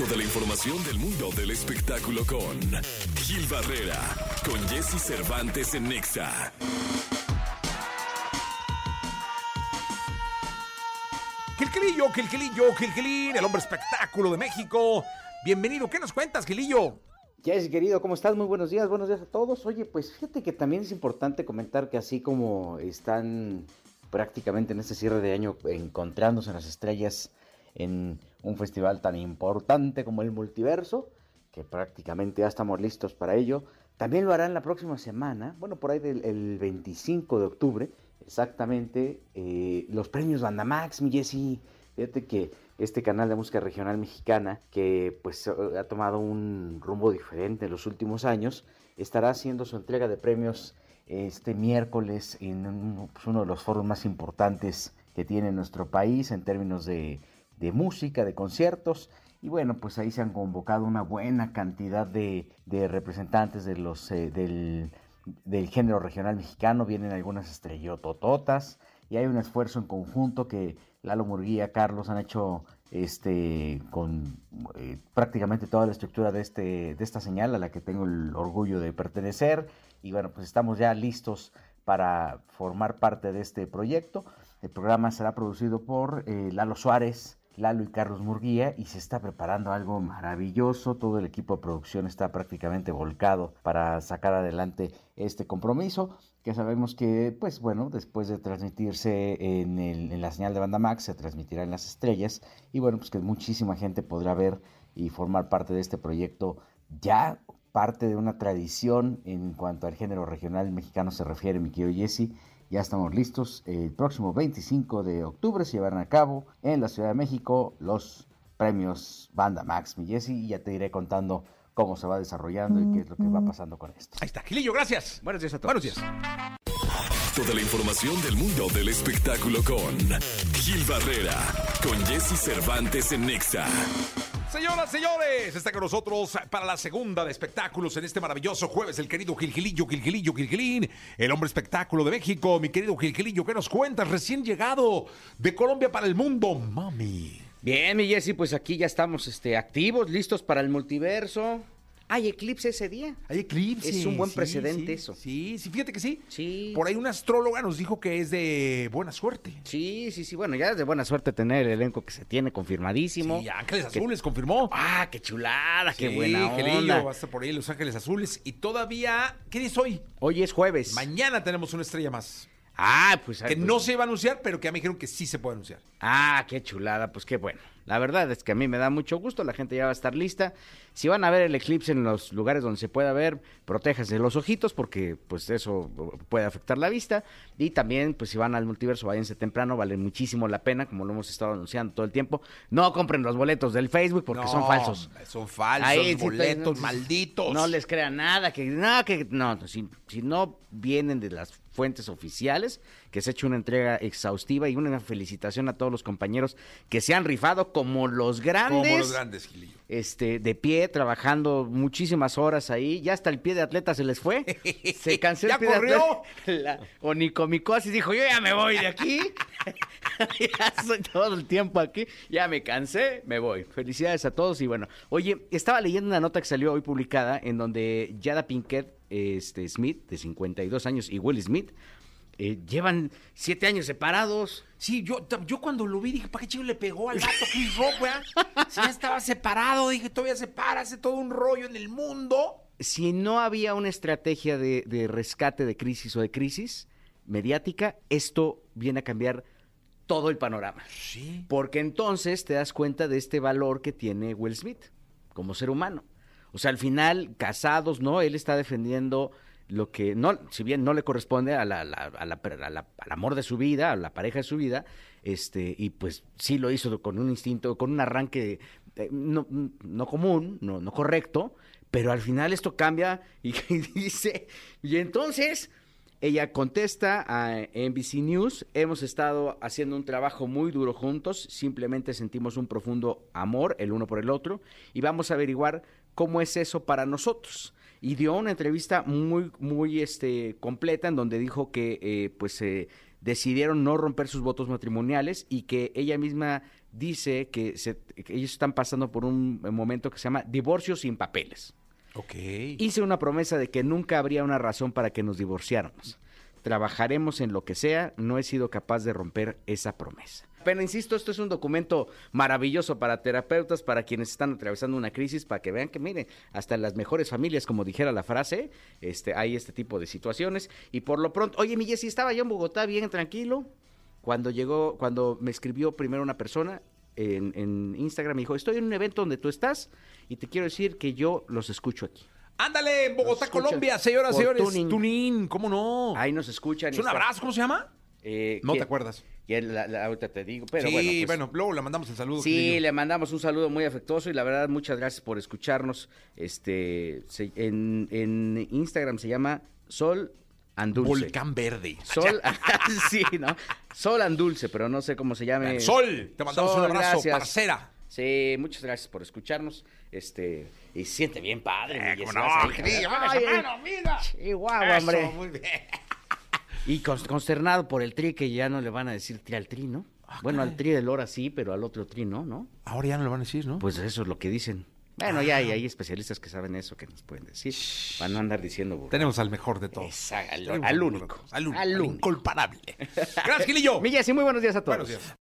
Toda la información del mundo del espectáculo con Gil Barrera, con Jesse Cervantes en Nexa. Gilquilillo, Gilquilillo, Gilquilín, el hombre espectáculo de México. Bienvenido, ¿qué nos cuentas, Gilillo? Jesse, querido, ¿cómo estás? Muy buenos días, buenos días a todos. Oye, pues fíjate que también es importante comentar que así como están prácticamente en este cierre de año encontrándose las estrellas en un festival tan importante como el multiverso, que prácticamente ya estamos listos para ello, también lo harán la próxima semana, bueno, por ahí del el 25 de octubre, exactamente, eh, los premios Bandamax, mi Jesse. Fíjate que este canal de música regional mexicana, que pues ha tomado un rumbo diferente en los últimos años, estará haciendo su entrega de premios este miércoles en pues, uno de los foros más importantes que tiene nuestro país en términos de, de música, de conciertos. Y bueno, pues ahí se han convocado una buena cantidad de, representantes de los, eh, del, del género regional mexicano. Vienen algunas estrellotototas y hay un esfuerzo en conjunto que Lalo Murguía, Carlos han hecho este con eh, prácticamente toda la estructura de este de esta señal a la que tengo el orgullo de pertenecer y bueno pues estamos ya listos para formar parte de este proyecto el programa será producido por eh, Lalo Suárez Lalo y Carlos Murguía y se está preparando algo maravilloso. Todo el equipo de producción está prácticamente volcado para sacar adelante este compromiso que sabemos que, pues bueno, después de transmitirse en, el, en la señal de banda Max, se transmitirá en las estrellas y bueno, pues que muchísima gente podrá ver y formar parte de este proyecto ya parte de una tradición en cuanto al género regional mexicano se refiere, mi querido Jesse ya estamos listos. El próximo 25 de octubre se llevarán a cabo en la Ciudad de México los premios Banda Max, mi Jesse, y ya te iré contando cómo se va desarrollando y qué es lo que va pasando con esto. Ahí está, Gilillo, gracias. Buenos días a todos. Buenos días. Toda la información del mundo del espectáculo con Gil Barrera, con Jesse Cervantes en Nexa. Señoras, señores, está con nosotros para la segunda de espectáculos en este maravilloso jueves el querido Gilgilillo, Gilgilillo, Gilgilín, el hombre espectáculo de México. Mi querido Gilgilillo, ¿qué nos cuentas? Recién llegado de Colombia para el mundo, mami. Bien, mi Jesse, pues aquí ya estamos este, activos, listos para el multiverso. Hay eclipse ese día. Hay eclipse. Es un buen sí, precedente sí, eso. Sí, sí, fíjate que sí. Sí. Por ahí una astróloga nos dijo que es de buena suerte. Sí, sí, sí. Bueno, ya es de buena suerte tener el elenco que se tiene confirmadísimo. Sí, Ángeles Que- Azules confirmó. Ah, qué chulada, qué buena onda. va a estar por ahí Los Ángeles Azules. Y todavía, ¿qué día es hoy? Hoy es jueves. Mañana tenemos una estrella más. Ah, pues. Que pues- no se iba a anunciar, pero que ya me dijeron que sí se puede anunciar. Ah, qué chulada, pues qué bueno. La verdad es que a mí me da mucho gusto, la gente ya va a estar lista. Si van a ver el eclipse en los lugares donde se pueda ver, protéjanse los ojitos porque pues eso puede afectar la vista. Y también, pues si van al multiverso, váyanse temprano, vale muchísimo la pena, como lo hemos estado anunciando todo el tiempo. No compren los boletos del Facebook porque son falsos. Son falsos, Ahí boletos no, malditos. No les crean nada, que no, que no, si, si no vienen de las fuentes oficiales, que se ha hecho una entrega exhaustiva y una felicitación a todos los compañeros que se han rifado como los grandes. Como los grandes, Gilillo. Este, de pie, trabajando muchísimas horas ahí. Ya hasta el pie de atleta se les fue. Se cansó el ¿Ya pie corrió? de atleta. La Onicomicosis dijo, yo ya me voy de aquí. ya estoy todo el tiempo aquí. Ya me cansé, me voy. Felicidades a todos y bueno. Oye, estaba leyendo una nota que salió hoy publicada en donde Yada Pinkett este, Smith, de 52 años, y Will Smith, eh, llevan siete años separados. Sí, yo, yo cuando lo vi dije, ¿para qué chido le pegó al vato Chris Rock, weá? Si ya estaba separado, dije, todavía separa, hace todo un rollo en el mundo. si no había una estrategia de, de rescate de crisis o de crisis mediática, esto viene a cambiar todo el panorama. Sí. Porque entonces te das cuenta de este valor que tiene Will Smith como ser humano. O sea, al final, casados, ¿no? Él está defendiendo lo que, no, si bien no le corresponde a la, la- a la- a la- al amor de su vida, a la pareja de su vida, este, y pues sí lo hizo con un instinto, con un arranque eh, no, no común, no, no correcto, pero al final esto cambia y dice, y entonces ella contesta a NBC News, hemos estado haciendo un trabajo muy duro juntos, simplemente sentimos un profundo amor el uno por el otro y vamos a averiguar cómo es eso para nosotros. Y dio una entrevista muy, muy este, completa en donde dijo que eh, pues eh, decidieron no romper sus votos matrimoniales y que ella misma dice que, se- que ellos están pasando por un momento que se llama divorcio sin papeles. Ok. Hice una promesa de que nunca habría una razón para que nos divorciáramos. Trabajaremos en lo que sea, no he sido capaz de romper esa promesa. Pero insisto, esto es un documento maravilloso para terapeutas, para quienes están atravesando una crisis, para que vean que, miren, hasta en las mejores familias, como dijera la frase, este, hay este tipo de situaciones. Y por lo pronto, oye, mi Jessy, estaba yo en Bogotá bien tranquilo. Cuando llegó, cuando me escribió primero una persona en, en Instagram, me dijo, estoy en un evento donde tú estás y te quiero decir que yo los escucho aquí. Ándale, en Bogotá, escuchan Colombia, señoras y por señores. Tuning. ¿cómo no? Ahí nos escuchan. ¿Es y un está- abrazo? ¿Cómo se llama? Eh, No te acuerdas. ¿Quién? La- la- ahorita te digo, pero sí, bueno. pues, luego le mandamos el saludo. Sí, Gilillo. le mandamos un saludo muy afectuoso y la verdad muchas gracias por escucharnos. Este, se- en, en Instagram se llama Sol Andulce. Volcán Verde. Sol, sí, ¿no? Sol Andulce, pero no sé cómo se llame. Sol, te mandamos Sol, un abrazo, gracias. parcera. Sí, muchas gracias por escucharnos. Este, y siente bien padre. Eh, no, ahí, ay, esa ay, mano, mira. Chihuahua, Eso, hombre. muy bien. Y cons- consternado por el tri que ya no le van a decir tri al tri, ¿no? bueno, al tri del hora sí, pero al otro tri no, ¿no? Ahora ya no le van a decir, ¿no? Pues eso es lo que dicen. Bueno, ya hay, hay especialistas que saben eso, que nos pueden decir. Van a andar diciendo. Tenemos al mejor de todos. Esa- al- Tenemos al mejor de único. todos. Al único. Al único. incomparable. Gracias, Gilillo. Mi Jessy, muy buenos días a todos. Buenos días.